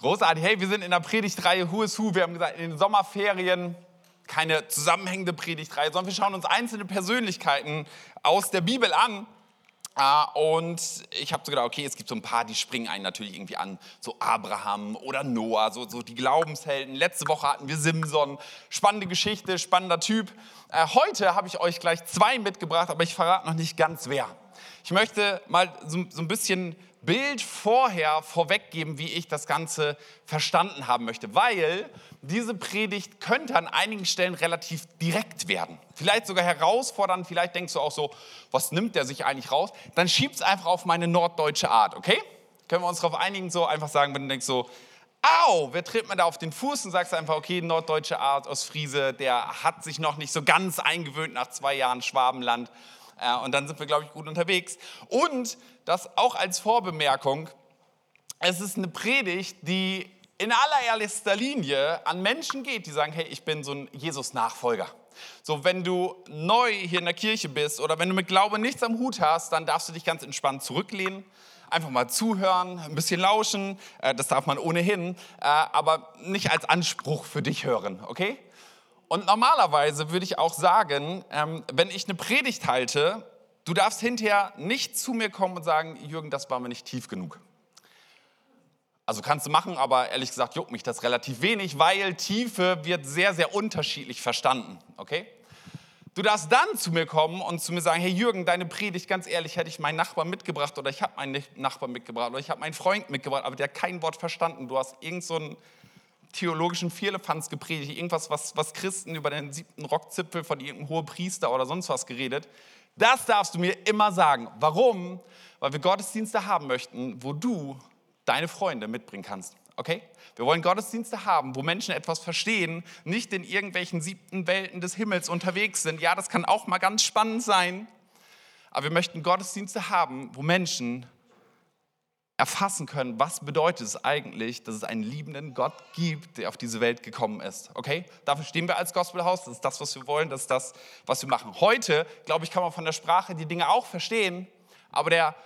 Großartig. Hey, wir sind in der Predigtreihe Who is Who. Wir haben gesagt, in den Sommerferien keine zusammenhängende Predigtreihe, sondern wir schauen uns einzelne Persönlichkeiten aus der Bibel an. Ah, und ich habe so gedacht, okay, es gibt so ein paar, die springen einen natürlich irgendwie an. So Abraham oder Noah, so, so die Glaubenshelden. Letzte Woche hatten wir Simson. Spannende Geschichte, spannender Typ. Äh, heute habe ich euch gleich zwei mitgebracht, aber ich verrate noch nicht ganz wer. Ich möchte mal so, so ein bisschen Bild vorher vorweggeben, wie ich das Ganze verstanden haben möchte, weil diese Predigt könnte an einigen Stellen relativ direkt werden. Vielleicht sogar herausfordernd, vielleicht denkst du auch so, was nimmt der sich eigentlich raus? Dann schieb es einfach auf meine norddeutsche Art, okay? Können wir uns darauf einigen, so einfach sagen, wenn du denkst so, au, wer tritt mir da auf den Fuß und sagst einfach, okay, norddeutsche Art aus Friese, der hat sich noch nicht so ganz eingewöhnt nach zwei Jahren Schwabenland. Äh, und dann sind wir, glaube ich, gut unterwegs. Und das auch als Vorbemerkung, es ist eine Predigt, die in allererster Linie an Menschen geht, die sagen, hey, ich bin so ein Jesus-Nachfolger. So, wenn du neu hier in der Kirche bist oder wenn du mit Glaube nichts am Hut hast, dann darfst du dich ganz entspannt zurücklehnen, einfach mal zuhören, ein bisschen lauschen, äh, das darf man ohnehin, äh, aber nicht als Anspruch für dich hören, okay? Und normalerweise würde ich auch sagen, ähm, wenn ich eine Predigt halte, du darfst hinterher nicht zu mir kommen und sagen, Jürgen, das war mir nicht tief genug. Also kannst du machen, aber ehrlich gesagt juckt mich das relativ wenig, weil Tiefe wird sehr, sehr unterschiedlich verstanden. Okay? Du darfst dann zu mir kommen und zu mir sagen, hey Jürgen, deine Predigt, ganz ehrlich, hätte ich meinen Nachbarn mitgebracht oder ich habe meinen Nachbarn mitgebracht oder ich habe meinen Freund mitgebracht, aber der hat kein Wort verstanden. Du hast irgend so theologischen Vierlefanz gepredigt, irgendwas, was, was Christen über den siebten Rockzipfel von irgendeinem hohen Priester oder sonst was geredet. Das darfst du mir immer sagen. Warum? Weil wir Gottesdienste haben möchten, wo du deine Freunde mitbringen kannst. Okay? Wir wollen Gottesdienste haben, wo Menschen etwas verstehen, nicht in irgendwelchen siebten Welten des Himmels unterwegs sind. Ja, das kann auch mal ganz spannend sein. Aber wir möchten Gottesdienste haben, wo Menschen erfassen können, was bedeutet es eigentlich, dass es einen liebenden Gott gibt, der auf diese Welt gekommen ist. Okay? Dafür stehen wir als Gospelhaus. Das ist das, was wir wollen. Das ist das, was wir machen. Heute, glaube ich, kann man von der Sprache die Dinge auch verstehen. Aber der,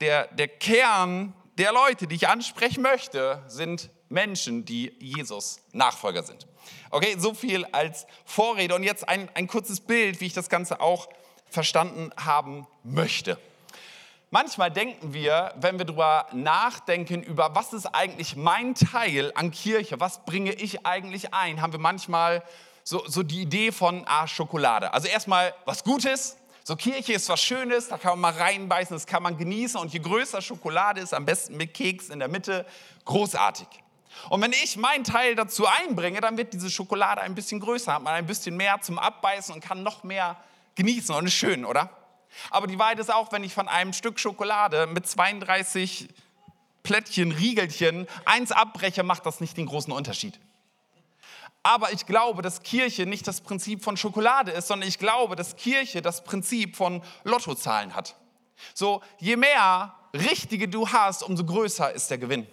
der, der Kern der Leute, die ich ansprechen möchte, sind Menschen, die Jesus Nachfolger sind. Okay, so viel als Vorrede. Und jetzt ein, ein kurzes Bild, wie ich das Ganze auch verstanden haben möchte. Manchmal denken wir, wenn wir darüber nachdenken, über was ist eigentlich mein Teil an Kirche, was bringe ich eigentlich ein, haben wir manchmal so, so die Idee von ah, Schokolade. Also erstmal was Gutes, so Kirche ist was Schönes, da kann man mal reinbeißen, das kann man genießen und je größer Schokolade ist, am besten mit Keks in der Mitte, großartig. Und wenn ich meinen Teil dazu einbringe, dann wird diese Schokolade ein bisschen größer, hat man ein bisschen mehr zum Abbeißen und kann noch mehr genießen und ist schön, oder? Aber die Wahrheit ist auch, wenn ich von einem Stück Schokolade mit 32 Plättchen, Riegelchen eins abbreche, macht das nicht den großen Unterschied. Aber ich glaube, dass Kirche nicht das Prinzip von Schokolade ist, sondern ich glaube, dass Kirche das Prinzip von Lottozahlen hat. So, je mehr richtige du hast, umso größer ist der Gewinn.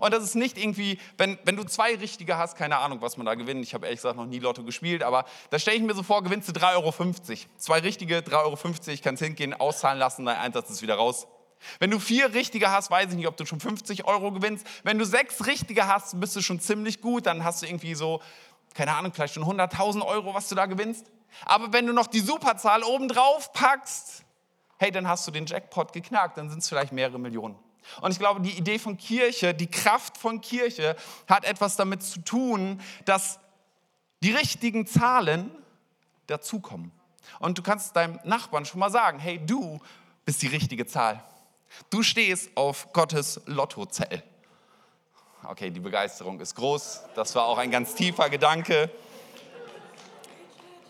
Und das ist nicht irgendwie, wenn, wenn du zwei richtige hast, keine Ahnung, was man da gewinnt. Ich habe ehrlich gesagt noch nie Lotto gespielt, aber da stelle ich mir so vor, gewinnst du 3,50 Euro. Zwei richtige, 3,50 Euro, kannst hingehen, auszahlen lassen, dein Einsatz ist wieder raus. Wenn du vier richtige hast, weiß ich nicht, ob du schon 50 Euro gewinnst. Wenn du sechs richtige hast, bist du schon ziemlich gut. Dann hast du irgendwie so, keine Ahnung, vielleicht schon 100.000 Euro, was du da gewinnst. Aber wenn du noch die Superzahl oben drauf packst, hey, dann hast du den Jackpot geknackt. Dann sind es vielleicht mehrere Millionen. Und ich glaube, die Idee von Kirche, die Kraft von Kirche hat etwas damit zu tun, dass die richtigen Zahlen dazukommen. Und du kannst deinem Nachbarn schon mal sagen, hey, du bist die richtige Zahl. Du stehst auf Gottes Lottozell. Okay, die Begeisterung ist groß. Das war auch ein ganz tiefer Gedanke.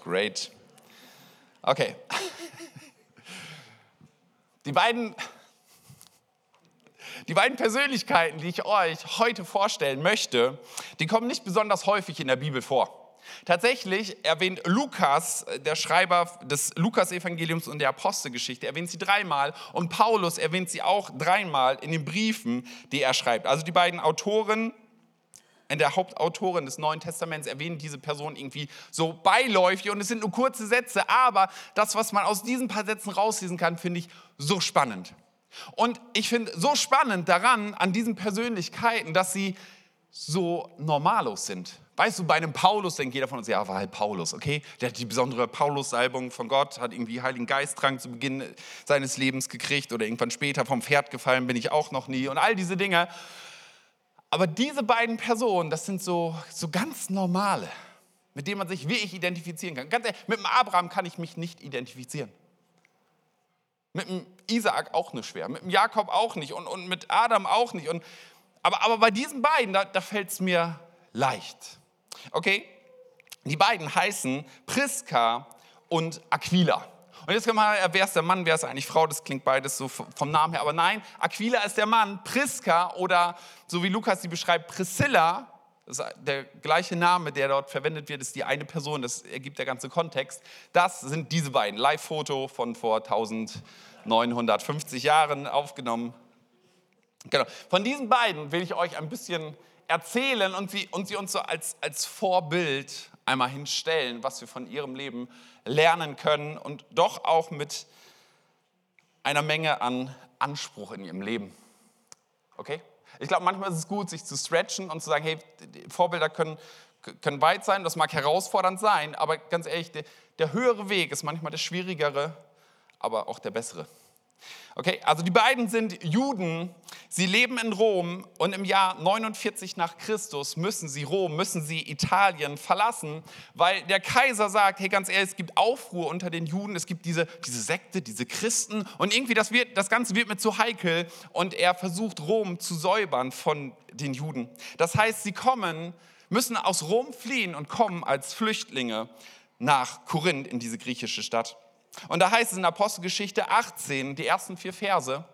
Great. Okay. Die beiden die beiden Persönlichkeiten, die ich euch heute vorstellen möchte, die kommen nicht besonders häufig in der Bibel vor. Tatsächlich erwähnt Lukas, der Schreiber des Lukas-Evangeliums und der Apostelgeschichte, erwähnt sie dreimal und Paulus erwähnt sie auch dreimal in den Briefen, die er schreibt. Also die beiden Autoren, in der Hauptautorin des Neuen Testaments erwähnen diese Person irgendwie so beiläufig und es sind nur kurze Sätze, aber das, was man aus diesen paar Sätzen rauslesen kann, finde ich so spannend. Und ich finde so spannend daran, an diesen Persönlichkeiten, dass sie so normalos sind. Weißt du, bei einem Paulus denkt jeder von uns, ja, war halt Paulus, okay? Der hat die besondere Paulus-Salbung von Gott, hat irgendwie Heiligen Geisttrank zu Beginn seines Lebens gekriegt oder irgendwann später vom Pferd gefallen bin ich auch noch nie und all diese Dinge. Aber diese beiden Personen, das sind so, so ganz normale, mit denen man sich wirklich identifizieren kann. Ganz ehrlich, mit dem Abraham kann ich mich nicht identifizieren. Mit dem Isaak auch nicht schwer, mit dem Jakob auch nicht und, und mit Adam auch nicht. Und aber, aber bei diesen beiden, da, da fällt es mir leicht. Okay? Die beiden heißen Priska und Aquila. Und jetzt kann man, wer ist der Mann, wer ist eigentlich Frau? Das klingt beides so vom Namen her. Aber nein, Aquila ist der Mann. Priska oder so wie Lukas sie beschreibt, Priscilla, der gleiche Name, der dort verwendet wird, ist die eine Person. Das ergibt der ganze Kontext. Das sind diese beiden. Live-Foto von vor 1950 Jahren aufgenommen. Genau. Von diesen beiden will ich euch ein bisschen erzählen und sie, und sie uns so als, als Vorbild einmal hinstellen, was wir von ihrem Leben lernen können und doch auch mit einer Menge an Anspruch in ihrem Leben. Okay? Ich glaube, manchmal ist es gut, sich zu stretchen und zu sagen, hey, Vorbilder können, können weit sein, das mag herausfordernd sein, aber ganz ehrlich, der, der höhere Weg ist manchmal der schwierigere, aber auch der bessere. Okay, also die beiden sind Juden, sie leben in Rom und im Jahr 49 nach Christus müssen sie Rom, müssen sie Italien verlassen, weil der Kaiser sagt, hey ganz ehrlich, es gibt Aufruhr unter den Juden, es gibt diese, diese Sekte, diese Christen und irgendwie das, wird, das Ganze wird mir zu heikel und er versucht Rom zu säubern von den Juden. Das heißt, sie kommen, müssen aus Rom fliehen und kommen als Flüchtlinge nach Korinth in diese griechische Stadt. Und da heißt es in Apostelgeschichte 18, die ersten vier Verse,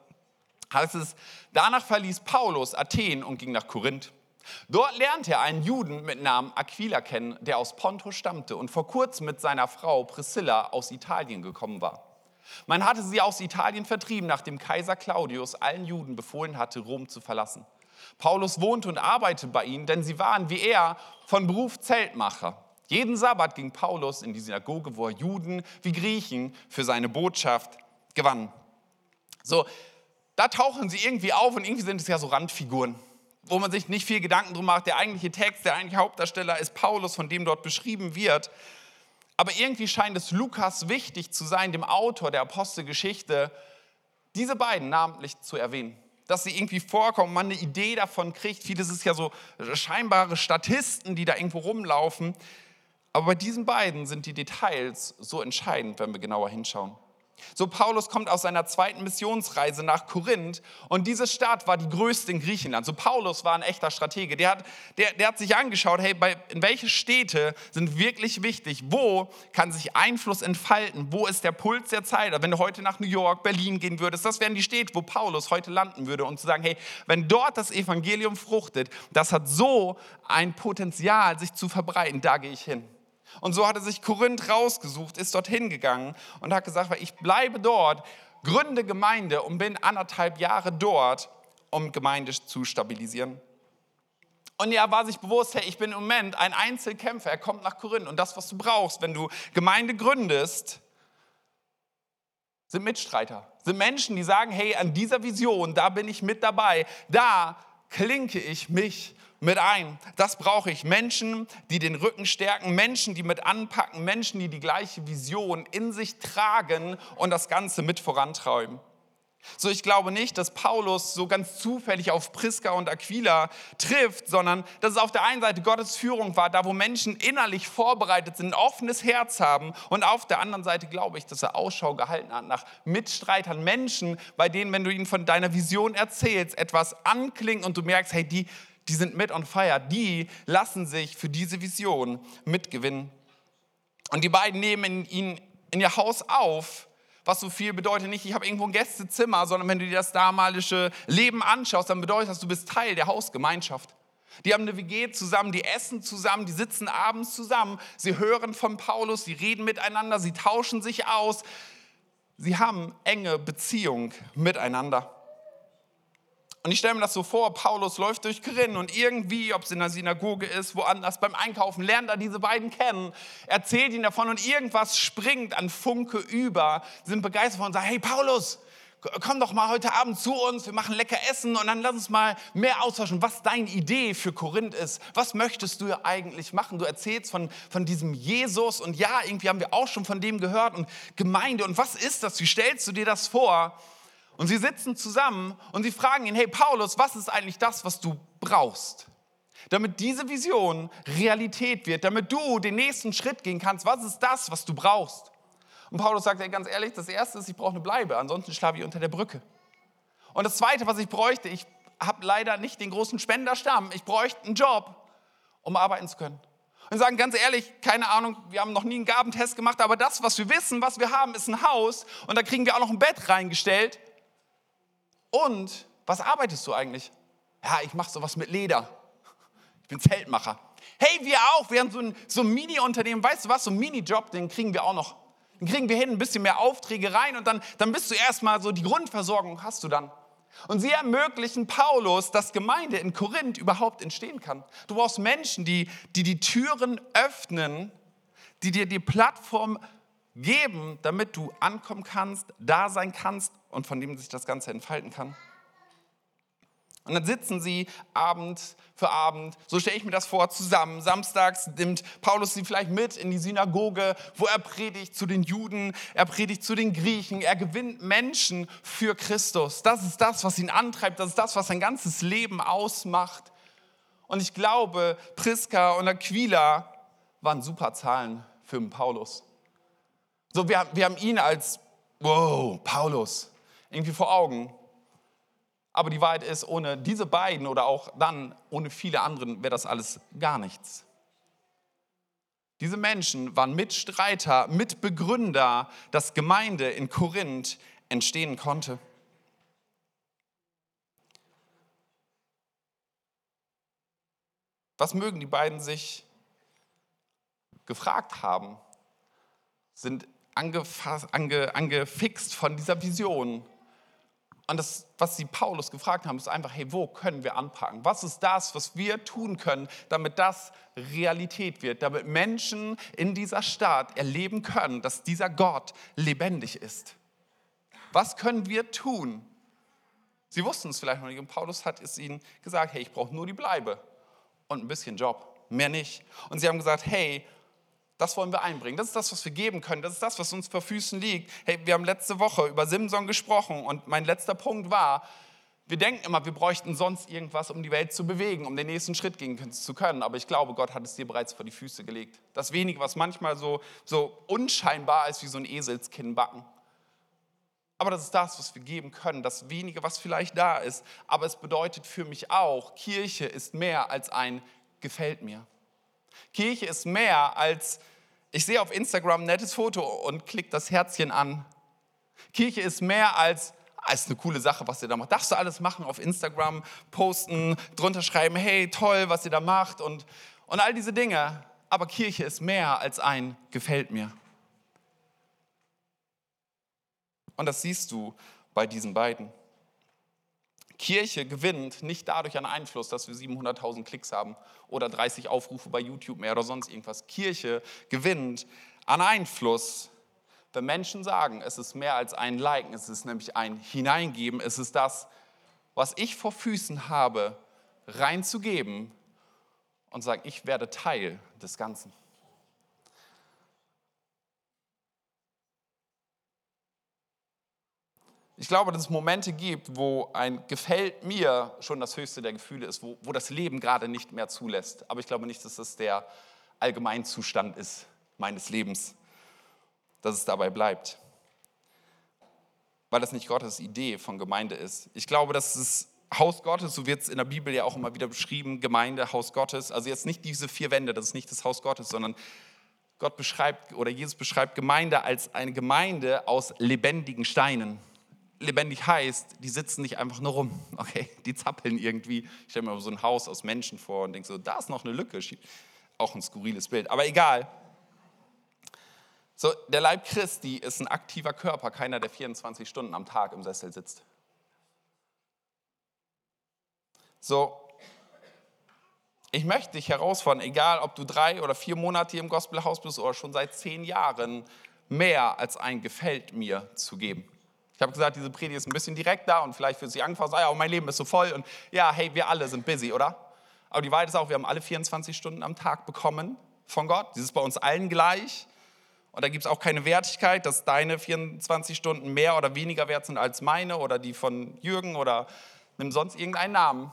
heißt es, danach verließ Paulus Athen und ging nach Korinth. Dort lernte er einen Juden mit Namen Aquila kennen, der aus Pontus stammte und vor kurzem mit seiner Frau Priscilla aus Italien gekommen war. Man hatte sie aus Italien vertrieben, nachdem Kaiser Claudius allen Juden befohlen hatte, Rom zu verlassen. Paulus wohnte und arbeitete bei ihnen, denn sie waren wie er von Beruf Zeltmacher. Jeden Sabbat ging Paulus in die Synagoge, wo er Juden wie Griechen für seine Botschaft gewann. So, da tauchen sie irgendwie auf und irgendwie sind es ja so Randfiguren, wo man sich nicht viel Gedanken drum macht. Der eigentliche Text, der eigentliche Hauptdarsteller ist Paulus, von dem dort beschrieben wird. Aber irgendwie scheint es Lukas wichtig zu sein, dem Autor der Apostelgeschichte, diese beiden namentlich zu erwähnen. Dass sie irgendwie vorkommen, man eine Idee davon kriegt. Vieles ist ja so scheinbare Statisten, die da irgendwo rumlaufen. Aber bei diesen beiden sind die Details so entscheidend, wenn wir genauer hinschauen. So, Paulus kommt aus seiner zweiten Missionsreise nach Korinth und diese Stadt war die größte in Griechenland. So, Paulus war ein echter Stratege. Der hat, der, der hat sich angeschaut, hey, bei, in welche Städte sind wirklich wichtig? Wo kann sich Einfluss entfalten? Wo ist der Puls der Zeit? Wenn du heute nach New York, Berlin gehen würdest, das wären die Städte, wo Paulus heute landen würde und zu sagen, hey, wenn dort das Evangelium fruchtet, das hat so ein Potenzial, sich zu verbreiten, da gehe ich hin. Und so hat er sich Korinth rausgesucht, ist dorthin gegangen und hat gesagt, ich bleibe dort, gründe Gemeinde und bin anderthalb Jahre dort, um Gemeinde zu stabilisieren. Und er war sich bewusst, hey, ich bin im Moment ein Einzelkämpfer. Er kommt nach Korinth und das, was du brauchst, wenn du Gemeinde gründest, sind Mitstreiter, sind Menschen, die sagen, hey, an dieser Vision, da bin ich mit dabei, da klinke ich mich mit ein. Das brauche ich. Menschen, die den Rücken stärken, Menschen, die mit anpacken, Menschen, die die gleiche Vision in sich tragen und das Ganze mit vorantreiben. So, ich glaube nicht, dass Paulus so ganz zufällig auf Priska und Aquila trifft, sondern dass es auf der einen Seite Gottes Führung war, da wo Menschen innerlich vorbereitet sind, ein offenes Herz haben. Und auf der anderen Seite glaube ich, dass er Ausschau gehalten hat nach Mitstreitern, Menschen, bei denen, wenn du ihnen von deiner Vision erzählst, etwas anklingt und du merkst, hey, die, die sind mit on fire, die lassen sich für diese Vision mitgewinnen. Und die beiden nehmen ihn in ihr Haus auf, was so viel bedeutet nicht, ich habe irgendwo ein Gästezimmer, sondern wenn du dir das damalige Leben anschaust, dann bedeutet das, du bist Teil der Hausgemeinschaft. Die haben eine WG zusammen, die essen zusammen, die sitzen abends zusammen, sie hören von Paulus, sie reden miteinander, sie tauschen sich aus. Sie haben enge Beziehung miteinander. Und ich stelle mir das so vor, Paulus läuft durch Korinth und irgendwie, ob es in der Synagoge ist, woanders beim Einkaufen, lernt er diese beiden kennen, erzählt ihnen davon und irgendwas springt an Funke über, sind begeistert und sagen, hey Paulus, komm doch mal heute Abend zu uns, wir machen lecker Essen und dann lass uns mal mehr austauschen, was deine Idee für Korinth ist. Was möchtest du eigentlich machen? Du erzählst von, von diesem Jesus und ja, irgendwie haben wir auch schon von dem gehört und Gemeinde und was ist das? Wie stellst du dir das vor? Und sie sitzen zusammen und sie fragen ihn, hey Paulus, was ist eigentlich das, was du brauchst? Damit diese Vision Realität wird, damit du den nächsten Schritt gehen kannst, was ist das, was du brauchst? Und Paulus sagt, ey, ganz ehrlich, das Erste ist, ich brauche eine Bleibe, ansonsten schlafe ich unter der Brücke. Und das Zweite, was ich bräuchte, ich habe leider nicht den großen Spenderstamm, ich bräuchte einen Job, um arbeiten zu können. Und sagen ganz ehrlich, keine Ahnung, wir haben noch nie einen Gabentest gemacht, aber das, was wir wissen, was wir haben, ist ein Haus und da kriegen wir auch noch ein Bett reingestellt und was arbeitest du eigentlich? Ja, ich mache sowas mit Leder. Ich bin Zeltmacher. Hey, wir auch. Wir haben so ein, so ein Mini-Unternehmen. Weißt du was? So ein Mini-Job, den kriegen wir auch noch. Den kriegen wir hin, ein bisschen mehr Aufträge rein und dann, dann bist du erstmal so, die Grundversorgung hast du dann. Und sie ermöglichen Paulus, dass Gemeinde in Korinth überhaupt entstehen kann. Du brauchst Menschen, die die, die Türen öffnen, die dir die Plattform geben, damit du ankommen kannst, da sein kannst und von dem sich das Ganze entfalten kann. Und dann sitzen sie Abend für Abend, so stelle ich mir das vor, zusammen. Samstags nimmt Paulus sie vielleicht mit in die Synagoge, wo er predigt zu den Juden, er predigt zu den Griechen, er gewinnt Menschen für Christus. Das ist das, was ihn antreibt, das ist das, was sein ganzes Leben ausmacht. Und ich glaube, Priska und Aquila waren super Zahlen für Paulus. So, wir, wir haben ihn als, wow, Paulus, irgendwie vor Augen. Aber die Wahrheit ist, ohne diese beiden oder auch dann ohne viele anderen wäre das alles gar nichts. Diese Menschen waren Mitstreiter, Mitbegründer, dass Gemeinde in Korinth entstehen konnte. Was mögen die beiden sich gefragt haben? Sind ange, angefixt von dieser Vision. Und das, was sie Paulus gefragt haben, ist einfach, hey, wo können wir anpacken? Was ist das, was wir tun können, damit das Realität wird, damit Menschen in dieser Stadt erleben können, dass dieser Gott lebendig ist? Was können wir tun? Sie wussten es vielleicht noch nicht und Paulus hat es ihnen gesagt, hey, ich brauche nur die Bleibe und ein bisschen Job, mehr nicht. Und sie haben gesagt, hey, das wollen wir einbringen. Das ist das, was wir geben können. Das ist das, was uns vor Füßen liegt. Hey, wir haben letzte Woche über Simson gesprochen und mein letzter Punkt war, wir denken immer, wir bräuchten sonst irgendwas, um die Welt zu bewegen, um den nächsten Schritt gehen zu können. Aber ich glaube, Gott hat es dir bereits vor die Füße gelegt. Das wenige, was manchmal so, so unscheinbar ist wie so ein Eselskinnbacken. Aber das ist das, was wir geben können, das wenige, was vielleicht da ist. Aber es bedeutet für mich auch, Kirche ist mehr als ein gefällt mir. Kirche ist mehr als, ich sehe auf Instagram ein nettes Foto und klicke das Herzchen an. Kirche ist mehr als, als eine coole Sache, was ihr da macht. Darfst du alles machen auf Instagram, posten, drunter schreiben, hey, toll, was ihr da macht und, und all diese Dinge. Aber Kirche ist mehr als ein gefällt mir. Und das siehst du bei diesen beiden. Kirche gewinnt nicht dadurch an Einfluss, dass wir 700.000 Klicks haben oder 30 Aufrufe bei YouTube mehr oder sonst irgendwas. Kirche gewinnt an Einfluss, wenn Menschen sagen, es ist mehr als ein Liken, es ist nämlich ein Hineingeben, es ist das, was ich vor Füßen habe, reinzugeben und sagen, ich werde Teil des Ganzen. Ich glaube, dass es Momente gibt, wo ein gefällt mir schon das höchste der Gefühle ist, wo, wo das Leben gerade nicht mehr zulässt. Aber ich glaube nicht, dass das der Allgemeinzustand ist meines Lebens, dass es dabei bleibt. Weil das nicht Gottes Idee von Gemeinde ist. Ich glaube, dass es Haus Gottes, so wird es in der Bibel ja auch immer wieder beschrieben, Gemeinde, Haus Gottes. Also jetzt nicht diese vier Wände, das ist nicht das Haus Gottes, sondern Gott beschreibt oder Jesus beschreibt Gemeinde als eine Gemeinde aus lebendigen Steinen lebendig heißt, die sitzen nicht einfach nur rum, okay? Die zappeln irgendwie. Ich stelle mir so ein Haus aus Menschen vor und denke so, da ist noch eine Lücke. Auch ein skurriles Bild, aber egal. So, der Leib Christi ist ein aktiver Körper, keiner, der 24 Stunden am Tag im Sessel sitzt. So, ich möchte dich herausfordern, egal ob du drei oder vier Monate hier im Gospelhaus bist oder schon seit zehn Jahren, mehr als ein Gefällt mir zu geben. Ich habe gesagt, diese Predigt ist ein bisschen direkter und vielleicht für Sie angefangen, ja, mein Leben ist so voll und ja, hey, wir alle sind busy, oder? Aber die Wahrheit ist auch, wir haben alle 24 Stunden am Tag bekommen von Gott. Das ist bei uns allen gleich. Und da gibt es auch keine Wertigkeit, dass deine 24 Stunden mehr oder weniger wert sind als meine oder die von Jürgen oder nimm sonst irgendeinen Namen.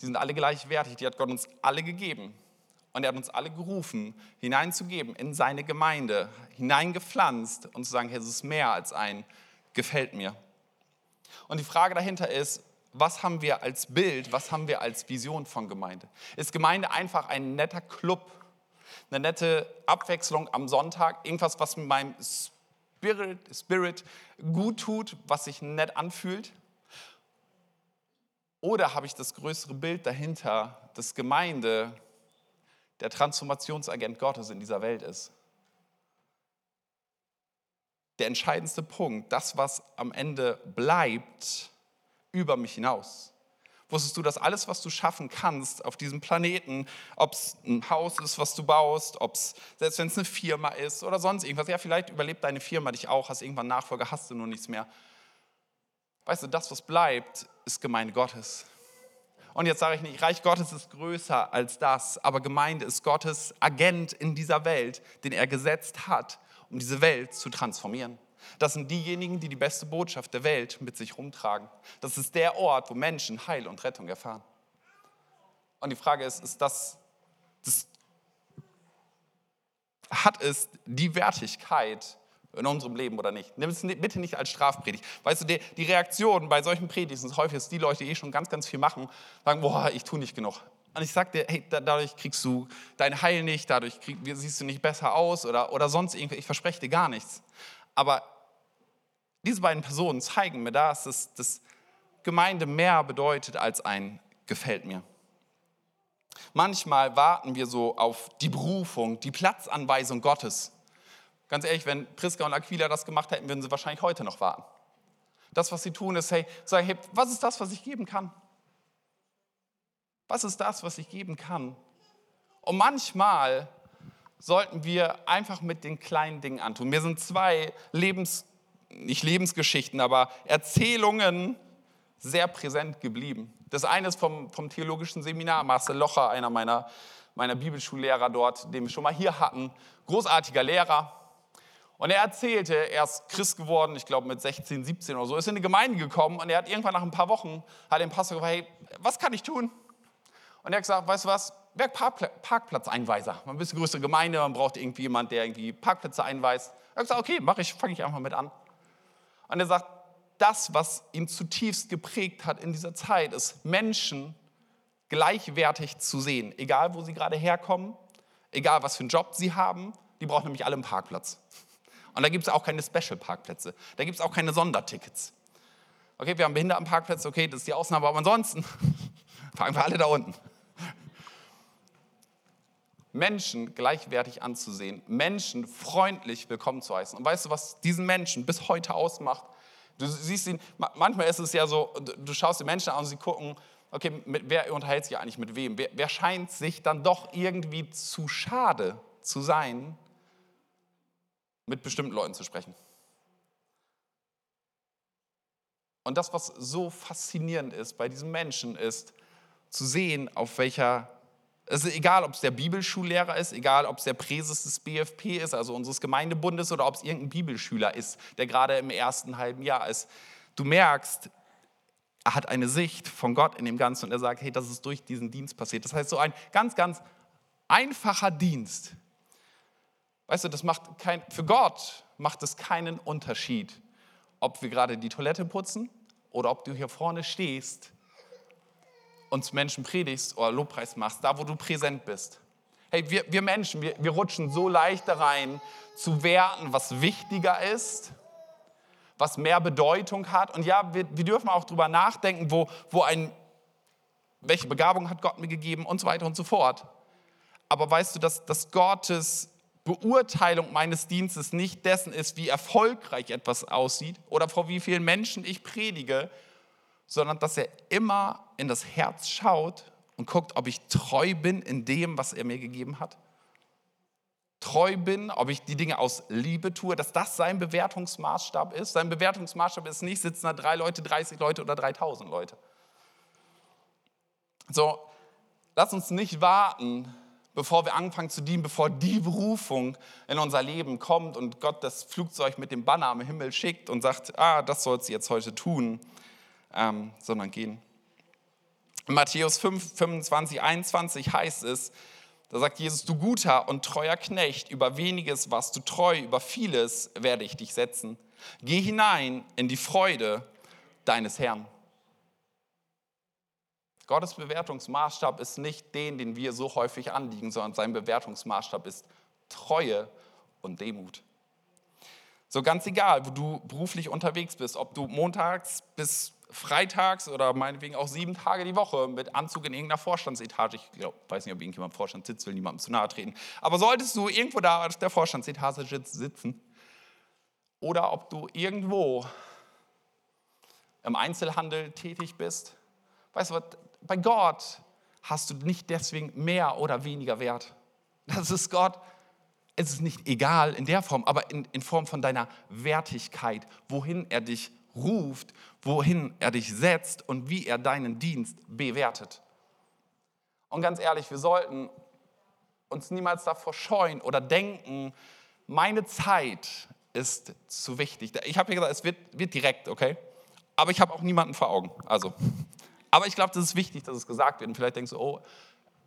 Die sind alle gleichwertig, die hat Gott uns alle gegeben. Und er hat uns alle gerufen, hineinzugeben in seine Gemeinde, hineingepflanzt und zu sagen, hey, es ist mehr als ein gefällt mir. Und die Frage dahinter ist, was haben wir als Bild, was haben wir als Vision von Gemeinde? Ist Gemeinde einfach ein netter Club, eine nette Abwechslung am Sonntag, irgendwas, was mit meinem Spirit, Spirit gut tut, was sich nett anfühlt? Oder habe ich das größere Bild dahinter, dass Gemeinde der Transformationsagent Gottes in dieser Welt ist? Der entscheidendste Punkt, das, was am Ende bleibt, über mich hinaus. Wusstest du, dass alles, was du schaffen kannst auf diesem Planeten, ob es ein Haus ist, was du baust, ob es, selbst wenn es eine Firma ist oder sonst irgendwas, ja, vielleicht überlebt deine Firma dich auch, hast irgendwann Nachfolger, hast du nur nichts mehr. Weißt du, das, was bleibt, ist Gemeinde Gottes. Und jetzt sage ich nicht, Reich Gottes ist größer als das, aber Gemeinde ist Gottes Agent in dieser Welt, den er gesetzt hat, um diese Welt zu transformieren. Das sind diejenigen, die die beste Botschaft der Welt mit sich rumtragen. Das ist der Ort, wo Menschen Heil und Rettung erfahren. Und die Frage ist, ist das, das hat es die Wertigkeit in unserem Leben oder nicht? Nimm es bitte nicht als Strafpredigt. Weißt du, die, Reaktion bei solchen Predigten sind häufig, dass die Leute, die eh schon ganz, ganz viel machen, sagen, boah, ich tue nicht genug. Und ich sage dir, hey, dadurch kriegst du dein Heil nicht, dadurch krieg, siehst du nicht besser aus oder, oder sonst irgendwie. Ich verspreche dir gar nichts. Aber diese beiden Personen zeigen mir das, dass, dass Gemeinde mehr bedeutet als ein gefällt mir. Manchmal warten wir so auf die Berufung, die Platzanweisung Gottes. Ganz ehrlich, wenn Priska und Aquila das gemacht hätten, würden sie wahrscheinlich heute noch warten. Das, was sie tun, ist, hey, sagen, hey, was ist das, was ich geben kann? Was ist das, was ich geben kann? Und manchmal sollten wir einfach mit den kleinen Dingen antun. Mir sind zwei Lebens nicht Lebensgeschichten, aber Erzählungen sehr präsent geblieben. Das eine ist vom, vom theologischen Seminar, Marcel Locher, einer meiner, meiner Bibelschullehrer dort, den wir schon mal hier hatten. Großartiger Lehrer. Und er erzählte, er ist Christ geworden, ich glaube mit 16, 17 oder so, ist in eine Gemeinde gekommen und er hat irgendwann nach ein paar Wochen, hat den Pastor gefragt, hey, was kann ich tun? Und er hat gesagt, weißt du was, wer Parkplatzeinweiser. Man ist eine größere Gemeinde, man braucht irgendwie jemanden, der irgendwie Parkplätze einweist. Er hat gesagt, okay, mache ich, fange ich einfach mit an. Und er sagt, das, was ihn zutiefst geprägt hat in dieser Zeit, ist Menschen gleichwertig zu sehen, egal wo sie gerade herkommen, egal was für einen Job sie haben, die brauchen nämlich alle einen Parkplatz. Und da gibt es auch keine Special-Parkplätze, da gibt es auch keine Sondertickets. Okay, wir haben Behindertenparkplätze, okay, das ist die Ausnahme, aber ansonsten fangen wir alle da unten. Menschen gleichwertig anzusehen, Menschen freundlich willkommen zu heißen. Und weißt du, was diesen Menschen bis heute ausmacht? Du siehst ihn, manchmal ist es ja so, du schaust die Menschen an und sie gucken, okay, mit, wer unterhält sich eigentlich mit wem? Wer, wer scheint sich dann doch irgendwie zu schade zu sein, mit bestimmten Leuten zu sprechen? Und das, was so faszinierend ist bei diesen Menschen, ist zu sehen, auf welcher es ist egal, ob es der Bibelschullehrer ist, egal, ob es der Präses des BFP ist, also unseres Gemeindebundes, oder ob es irgendein Bibelschüler ist, der gerade im ersten halben Jahr ist. Du merkst, er hat eine Sicht von Gott in dem Ganzen und er sagt, hey, das ist durch diesen Dienst passiert. Das heißt, so ein ganz, ganz einfacher Dienst. Weißt du, das macht kein, für Gott macht es keinen Unterschied, ob wir gerade die Toilette putzen oder ob du hier vorne stehst uns Menschen predigst oder Lobpreis machst, da wo du präsent bist. Hey, wir, wir Menschen, wir, wir rutschen so leicht da rein, zu werten, was wichtiger ist, was mehr Bedeutung hat. Und ja, wir, wir dürfen auch darüber nachdenken, wo, wo ein, welche Begabung hat Gott mir gegeben und so weiter und so fort. Aber weißt du, dass, dass Gottes Beurteilung meines Dienstes nicht dessen ist, wie erfolgreich etwas aussieht oder vor wie vielen Menschen ich predige, sondern dass er immer in das Herz schaut und guckt, ob ich treu bin in dem, was er mir gegeben hat. treu bin, ob ich die Dinge aus Liebe tue, dass das sein Bewertungsmaßstab ist. Sein Bewertungsmaßstab ist nicht, sitzen da drei Leute, 30 Leute oder 3000 Leute. So, lass uns nicht warten, bevor wir anfangen zu dienen, bevor die Berufung in unser Leben kommt und Gott das Flugzeug mit dem Banner am Himmel schickt und sagt, ah, das sollst du jetzt heute tun, ähm, sondern gehen. In Matthäus 5, 25, 21 heißt es, da sagt Jesus, du guter und treuer Knecht, über weniges warst du treu, über vieles werde ich dich setzen. Geh hinein in die Freude deines Herrn. Gottes Bewertungsmaßstab ist nicht den, den wir so häufig anliegen, sondern sein Bewertungsmaßstab ist Treue und Demut. So ganz egal, wo du beruflich unterwegs bist, ob du montags bis freitags oder meinetwegen auch sieben Tage die Woche mit Anzug in irgendeiner Vorstandsetage, ich glaub, weiß nicht, ob irgendjemand im Vorstand sitzt, will niemandem zu nahe treten, aber solltest du irgendwo da auf der Vorstandsetage sitzen oder ob du irgendwo im Einzelhandel tätig bist, weißt du was, bei Gott hast du nicht deswegen mehr oder weniger Wert. Das ist Gott, es ist nicht egal in der Form, aber in, in Form von deiner Wertigkeit, wohin er dich ruft, wohin er dich setzt und wie er deinen Dienst bewertet. Und ganz ehrlich, wir sollten uns niemals davor scheuen oder denken, meine Zeit ist zu wichtig. Ich habe ja gesagt, es wird, wird direkt, okay? Aber ich habe auch niemanden vor Augen. Also, aber ich glaube, das ist wichtig, dass es gesagt wird. Und vielleicht denkst du, oh,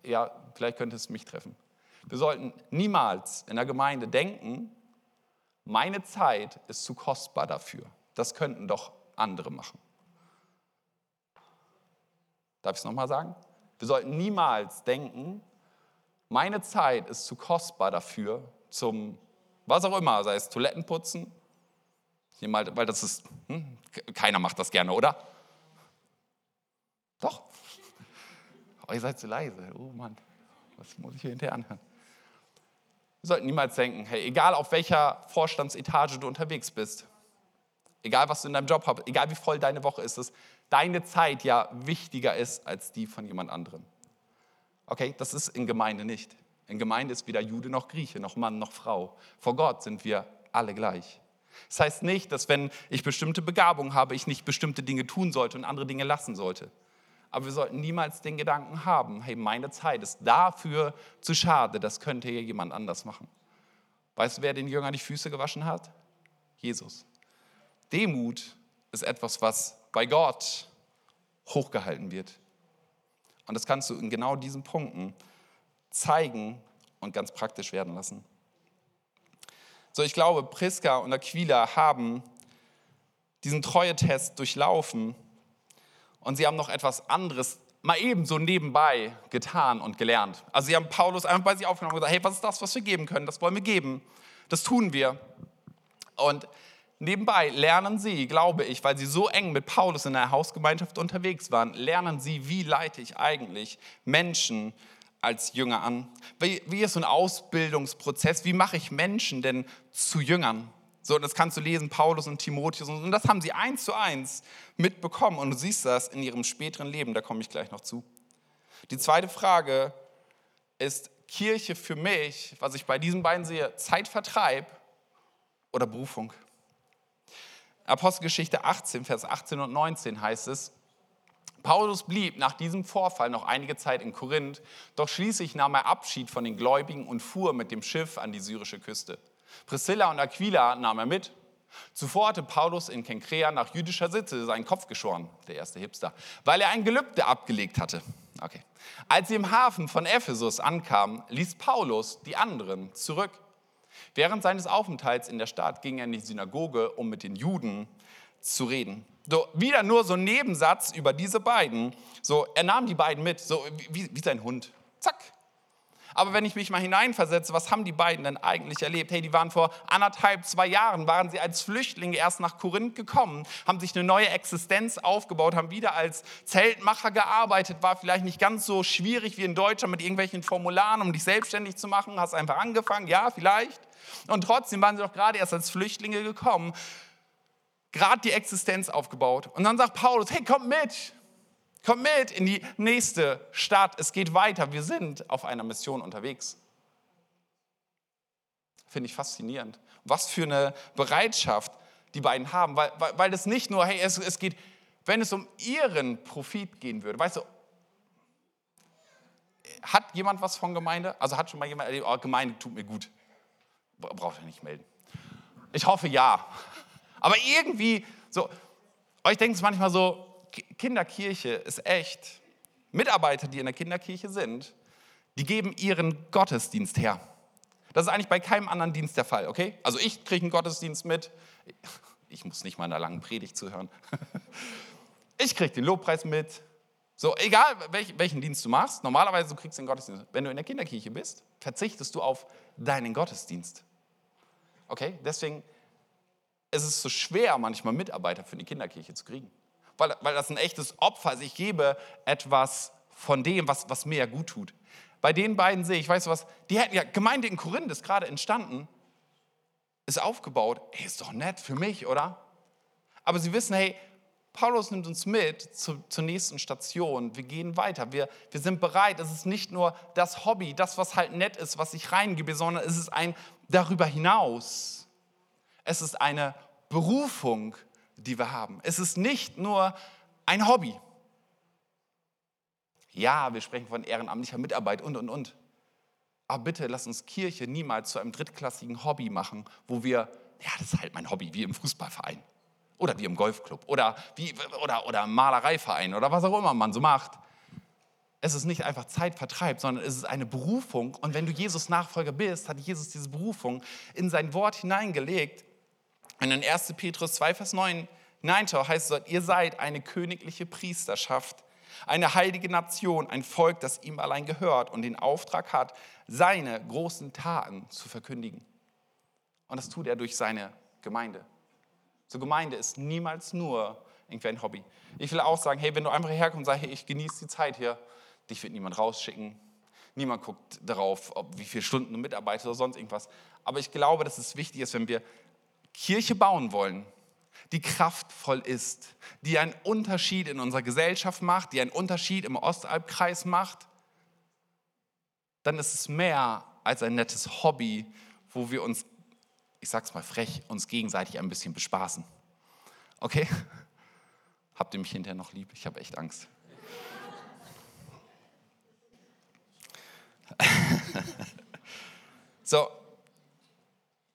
ja, vielleicht könnte es mich treffen. Wir sollten niemals in der Gemeinde denken, meine Zeit ist zu kostbar dafür. Das könnten doch andere machen. Darf ich es nochmal sagen? Wir sollten niemals denken, meine Zeit ist zu kostbar dafür, zum was auch immer, sei es Toilettenputzen, weil das ist, hm, keiner macht das gerne, oder? Doch. Oh, ihr seid zu leise. Oh Mann, was muss ich hier hinterher anhören? Wir sollten niemals denken, hey, egal auf welcher Vorstandsetage du unterwegs bist, egal was du in deinem Job hast, egal wie voll deine Woche ist, dass deine Zeit ja wichtiger ist als die von jemand anderem. Okay, das ist in Gemeinde nicht. In Gemeinde ist weder Jude noch Grieche, noch Mann noch Frau. Vor Gott sind wir alle gleich. Das heißt nicht, dass wenn ich bestimmte Begabung habe, ich nicht bestimmte Dinge tun sollte und andere Dinge lassen sollte. Aber wir sollten niemals den Gedanken haben, hey, meine Zeit ist dafür zu schade, das könnte hier jemand anders machen. Weißt du, wer den Jüngern die Füße gewaschen hat? Jesus. Demut ist etwas, was bei Gott hochgehalten wird. Und das kannst du in genau diesen Punkten zeigen und ganz praktisch werden lassen. So, ich glaube, Priska und Aquila haben diesen Treue-Test durchlaufen und sie haben noch etwas anderes mal eben so nebenbei getan und gelernt. Also sie haben Paulus einfach bei sich aufgenommen und gesagt, hey, was ist das, was wir geben können? Das wollen wir geben. Das tun wir. Und Nebenbei lernen sie, glaube ich, weil sie so eng mit Paulus in der Hausgemeinschaft unterwegs waren, lernen sie, wie leite ich eigentlich Menschen als Jünger an? Wie, wie ist so ein Ausbildungsprozess? Wie mache ich Menschen denn zu Jüngern? So, das kannst du lesen, Paulus und Timotheus. Und das haben sie eins zu eins mitbekommen. Und du siehst das in ihrem späteren Leben, da komme ich gleich noch zu. Die zweite Frage ist Kirche für mich, was ich bei diesen beiden sehe, Zeitvertreib oder Berufung? Apostelgeschichte 18, Vers 18 und 19 heißt es, Paulus blieb nach diesem Vorfall noch einige Zeit in Korinth, doch schließlich nahm er Abschied von den Gläubigen und fuhr mit dem Schiff an die syrische Küste. Priscilla und Aquila nahm er mit. Zuvor hatte Paulus in Kenkrea nach jüdischer Sitte seinen Kopf geschoren, der erste Hipster, weil er ein Gelübde abgelegt hatte. Okay. Als sie im Hafen von Ephesus ankamen, ließ Paulus die anderen zurück. Während seines Aufenthalts in der Stadt ging er in die Synagoge, um mit den Juden zu reden. So, wieder nur so ein Nebensatz über diese beiden. So, er nahm die beiden mit, so wie, wie sein Hund. Zack, aber wenn ich mich mal hineinversetze, was haben die beiden denn eigentlich erlebt? Hey, die waren vor anderthalb, zwei Jahren, waren sie als Flüchtlinge erst nach Korinth gekommen, haben sich eine neue Existenz aufgebaut, haben wieder als Zeltmacher gearbeitet, war vielleicht nicht ganz so schwierig wie in Deutschland mit irgendwelchen Formularen, um dich selbstständig zu machen, hast einfach angefangen, ja, vielleicht. Und trotzdem waren sie doch gerade erst als Flüchtlinge gekommen, gerade die Existenz aufgebaut. Und dann sagt Paulus, hey, komm mit, komm mit in die nächste Stadt, es geht weiter, wir sind auf einer Mission unterwegs. Finde ich faszinierend. Was für eine Bereitschaft die beiden haben, weil, weil, weil es nicht nur, hey, es, es geht, wenn es um ihren Profit gehen würde, weißt du, hat jemand was von Gemeinde? Also hat schon mal jemand erlebt, oh, Gemeinde tut mir gut. Braucht ihr nicht melden. Ich hoffe ja. Aber irgendwie, so, euch denkt es manchmal so, Kinderkirche ist echt. Mitarbeiter, die in der Kinderkirche sind, die geben ihren Gottesdienst her. Das ist eigentlich bei keinem anderen Dienst der Fall, okay? Also ich kriege einen Gottesdienst mit. Ich muss nicht mal in einer langen Predigt zuhören. Ich kriege den Lobpreis mit. So, egal welch, welchen Dienst du machst, normalerweise du kriegst du den Gottesdienst. Wenn du in der Kinderkirche bist, verzichtest du auf deinen Gottesdienst. Okay? Deswegen ist es so schwer, manchmal Mitarbeiter für die Kinderkirche zu kriegen. Weil, weil das ein echtes Opfer ist. Ich gebe etwas von dem, was, was mir ja gut tut. Bei den beiden sehe ich, weißt du was, die hätten ja, Gemeinde in Korinth ist gerade entstanden, ist aufgebaut, ey, ist doch nett für mich, oder? Aber sie wissen, hey, Paulus nimmt uns mit zu, zur nächsten Station. Wir gehen weiter. Wir, wir sind bereit. Es ist nicht nur das Hobby, das, was halt nett ist, was ich reingebe, sondern es ist ein darüber hinaus. Es ist eine Berufung, die wir haben. Es ist nicht nur ein Hobby. Ja, wir sprechen von ehrenamtlicher Mitarbeit und, und, und. Aber bitte lass uns Kirche niemals zu einem drittklassigen Hobby machen, wo wir, ja, das ist halt mein Hobby, wie im Fußballverein oder wie im Golfclub oder, wie, oder, oder im Malereiverein oder was auch immer man so macht. Es ist nicht einfach Zeitvertreib, sondern es ist eine Berufung. Und wenn du Jesus Nachfolger bist, hat Jesus diese Berufung in sein Wort hineingelegt. Und in 1. Petrus 2, Vers 9 hineinschau, heißt es, ihr seid eine königliche Priesterschaft, eine heilige Nation, ein Volk, das ihm allein gehört und den Auftrag hat, seine großen Taten zu verkündigen. Und das tut er durch seine Gemeinde. So Gemeinde ist niemals nur irgendwie ein Hobby. Ich will auch sagen, hey, wenn du einfach herkommst und sagst, hey, ich genieße die Zeit hier, dich wird niemand rausschicken. Niemand guckt darauf, ob, wie viele Stunden du mitarbeitest oder sonst irgendwas. Aber ich glaube, dass es wichtig ist, wenn wir Kirche bauen wollen, die kraftvoll ist, die einen Unterschied in unserer Gesellschaft macht, die einen Unterschied im Ostalbkreis macht, dann ist es mehr als ein nettes Hobby, wo wir uns ich sag's mal frech, uns gegenseitig ein bisschen bespaßen. Okay? Habt ihr mich hinterher noch lieb? Ich habe echt Angst. so,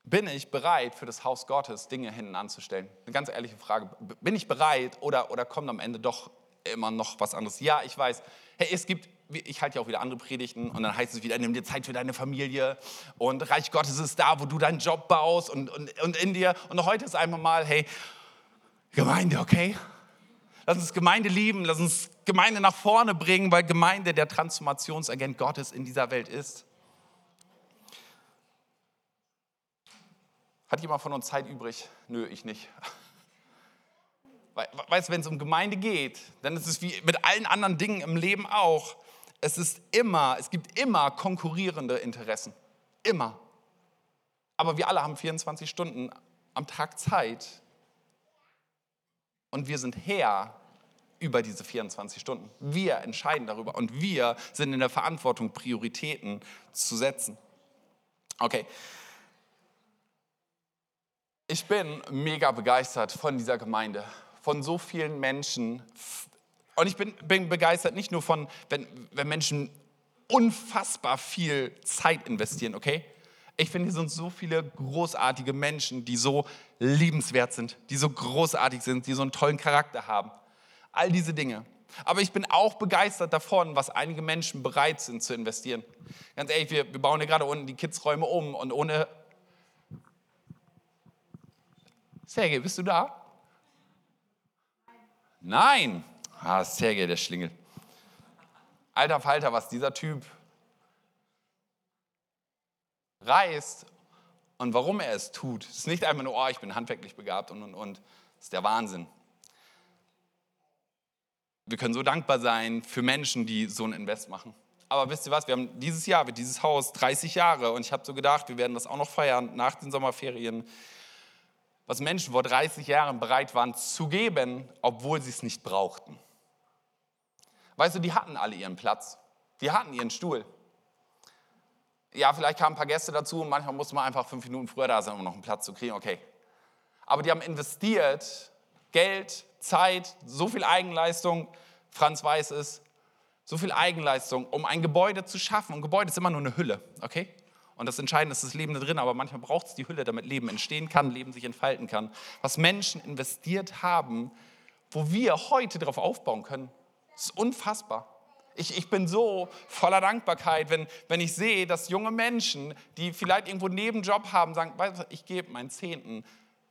bin ich bereit, für das Haus Gottes Dinge hinten anzustellen? Eine ganz ehrliche Frage. Bin ich bereit oder, oder kommt am Ende doch immer noch was anderes? Ja, ich weiß. Hey, es gibt ich halte ja auch wieder andere Predigten und dann heißt es wieder, nimm dir Zeit für deine Familie und Reich Gottes ist da, wo du deinen Job baust und, und, und in dir. Und heute ist einmal mal, hey, Gemeinde, okay? Lass uns Gemeinde lieben, lass uns Gemeinde nach vorne bringen, weil Gemeinde der Transformationsagent Gottes in dieser Welt ist. Hat jemand von uns Zeit übrig? Nö, ich nicht. Weißt du, wenn es um Gemeinde geht, dann ist es wie mit allen anderen Dingen im Leben auch es ist immer, es gibt immer konkurrierende Interessen. Immer. Aber wir alle haben 24 Stunden am Tag Zeit und wir sind Herr über diese 24 Stunden. Wir entscheiden darüber und wir sind in der Verantwortung, Prioritäten zu setzen. Okay. Ich bin mega begeistert von dieser Gemeinde, von so vielen Menschen, und ich bin, bin begeistert nicht nur von, wenn, wenn Menschen unfassbar viel Zeit investieren, okay? Ich finde, hier sind so viele großartige Menschen, die so liebenswert sind, die so großartig sind, die so einen tollen Charakter haben. All diese Dinge. Aber ich bin auch begeistert davon, was einige Menschen bereit sind zu investieren. Ganz ehrlich, wir, wir bauen ja gerade unten die Kidsräume um und ohne. Sergej, bist du da? Nein. Ah, Sergej, der Schlingel. Alter Falter, was dieser Typ reißt und warum er es tut. Es ist nicht einfach nur, oh, ich bin handwerklich begabt und, und, und. Das ist der Wahnsinn. Wir können so dankbar sein für Menschen, die so ein Invest machen. Aber wisst ihr was, wir haben dieses Jahr, wird dieses Haus 30 Jahre und ich habe so gedacht, wir werden das auch noch feiern nach den Sommerferien, was Menschen vor 30 Jahren bereit waren zu geben, obwohl sie es nicht brauchten. Weißt du, die hatten alle ihren Platz. Die hatten ihren Stuhl. ja, vielleicht kamen ein paar Gäste dazu und manchmal musste man einfach fünf Minuten früher da sein, um noch einen Platz zu kriegen. Okay. Aber die haben investiert Geld, Zeit, so viel Eigenleistung. Franz weiß es, so viel Eigenleistung, um ein Gebäude zu schaffen. Und Gebäude ist immer nur eine Hülle, okay? Und das Entscheidende ist das Leben da drin, aber manchmal braucht es die Hülle, damit Leben entstehen kann, Leben sich entfalten kann. Was Menschen investiert haben, wo wir heute darauf aufbauen können, ist unfassbar. Ich, ich bin so voller Dankbarkeit, wenn, wenn ich sehe, dass junge Menschen, die vielleicht irgendwo einen Nebenjob haben, sagen, weißt du, ich gebe meinen Zehnten,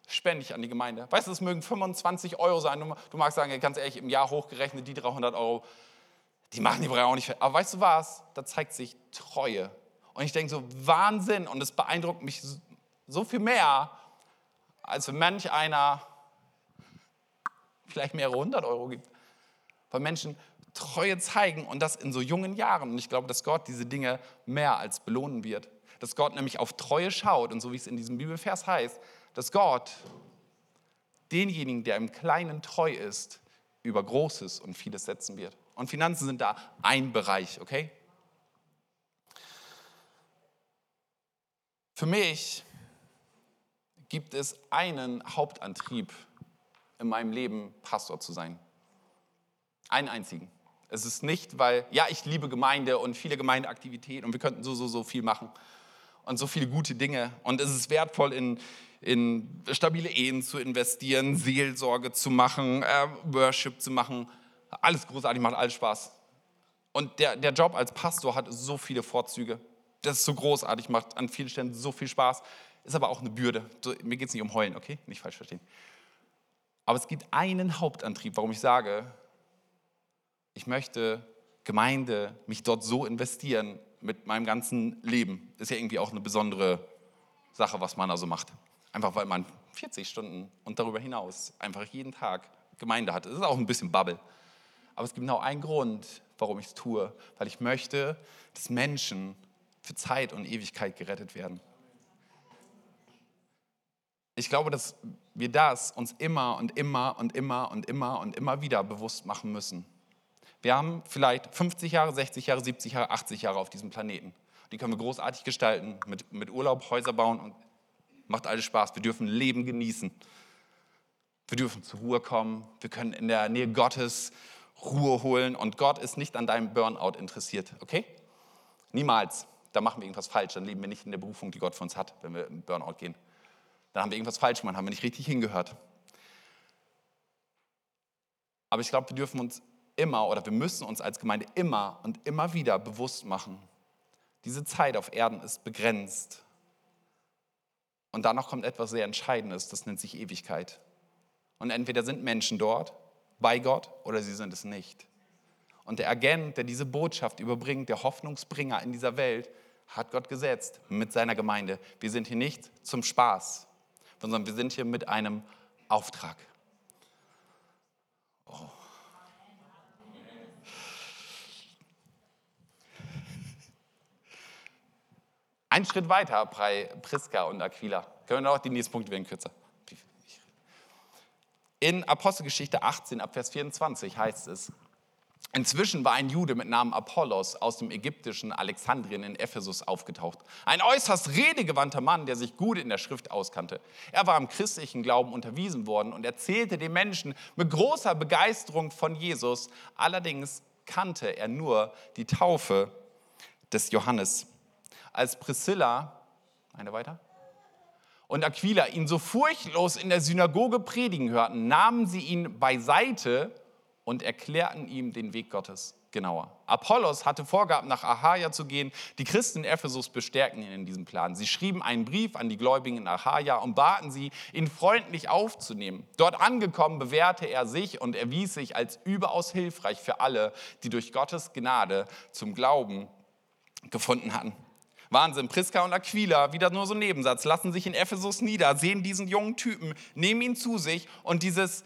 spende ich an die Gemeinde. Weißt du, es mögen 25 Euro sein. Du, du magst sagen, ganz ehrlich, im Jahr hochgerechnet, die 300 Euro, die machen die Brei auch nicht. Aber weißt du was? Da zeigt sich Treue. Und ich denke so, Wahnsinn. Und es beeindruckt mich so viel mehr, als wenn manch einer vielleicht mehrere hundert Euro gibt. Weil Menschen Treue zeigen und das in so jungen Jahren. Und ich glaube, dass Gott diese Dinge mehr als belohnen wird. Dass Gott nämlich auf Treue schaut und so wie es in diesem Bibelvers heißt, dass Gott denjenigen, der im Kleinen treu ist, über Großes und vieles setzen wird. Und Finanzen sind da ein Bereich, okay? Für mich gibt es einen Hauptantrieb in meinem Leben, Pastor zu sein. Einen einzigen. Es ist nicht, weil, ja, ich liebe Gemeinde und viele Gemeindeaktivitäten und wir könnten so, so, so viel machen und so viele gute Dinge. Und es ist wertvoll, in, in stabile Ehen zu investieren, Seelsorge zu machen, äh, Worship zu machen. Alles großartig, macht alles Spaß. Und der, der Job als Pastor hat so viele Vorzüge. Das ist so großartig, macht an vielen Stellen so viel Spaß, ist aber auch eine Bürde. Mir geht es nicht um Heulen, okay? Nicht falsch verstehen. Aber es gibt einen Hauptantrieb, warum ich sage, ich möchte Gemeinde, mich dort so investieren mit meinem ganzen Leben. Ist ja irgendwie auch eine besondere Sache, was man also macht. Einfach weil man 40 Stunden und darüber hinaus einfach jeden Tag Gemeinde hat. Das ist auch ein bisschen Bubble. Aber es gibt genau einen Grund, warum ich es tue. Weil ich möchte, dass Menschen für Zeit und Ewigkeit gerettet werden. Ich glaube, dass wir das uns immer und immer und immer und immer und immer wieder bewusst machen müssen. Wir haben vielleicht 50 Jahre, 60 Jahre, 70 Jahre, 80 Jahre auf diesem Planeten. Die können wir großartig gestalten, mit, mit Urlaub, Häuser bauen und macht alles Spaß. Wir dürfen Leben genießen. Wir dürfen zur Ruhe kommen. Wir können in der Nähe Gottes Ruhe holen. Und Gott ist nicht an deinem Burnout interessiert, okay? Niemals. Da machen wir irgendwas falsch. Dann leben wir nicht in der Berufung, die Gott für uns hat, wenn wir in Burnout gehen. Dann haben wir irgendwas falsch gemacht, haben wir nicht richtig hingehört. Aber ich glaube, wir dürfen uns immer oder wir müssen uns als Gemeinde immer und immer wieder bewusst machen, diese Zeit auf Erden ist begrenzt. Und danach kommt etwas sehr Entscheidendes, das nennt sich Ewigkeit. Und entweder sind Menschen dort bei Gott oder sie sind es nicht. Und der Agent, der diese Botschaft überbringt, der Hoffnungsbringer in dieser Welt, hat Gott gesetzt mit seiner Gemeinde. Wir sind hier nicht zum Spaß, sondern wir sind hier mit einem Auftrag. Oh. Ein Schritt weiter bei Priska und Aquila. Können wir noch, die nächsten Punkte werden kürzer. In Apostelgeschichte 18 ab Vers 24 heißt es, Inzwischen war ein Jude mit Namen Apollos aus dem ägyptischen Alexandrien in Ephesus aufgetaucht. Ein äußerst redegewandter Mann, der sich gut in der Schrift auskannte. Er war im christlichen Glauben unterwiesen worden und erzählte den Menschen mit großer Begeisterung von Jesus. Allerdings kannte er nur die Taufe des Johannes als Priscilla, eine weiter, und Aquila ihn so furchtlos in der Synagoge predigen hörten, nahmen sie ihn beiseite und erklärten ihm den Weg Gottes genauer. Apollos hatte vorgehabt, nach Achaia zu gehen. Die Christen in Ephesus bestärkten ihn in diesem Plan. Sie schrieben einen Brief an die Gläubigen in Achaia und baten sie, ihn freundlich aufzunehmen. Dort angekommen bewährte er sich und erwies sich als überaus hilfreich für alle, die durch Gottes Gnade zum Glauben gefunden hatten. Wahnsinn. Priska und Aquila, wieder nur so ein Nebensatz, lassen sich in Ephesus nieder, sehen diesen jungen Typen, nehmen ihn zu sich und dieses,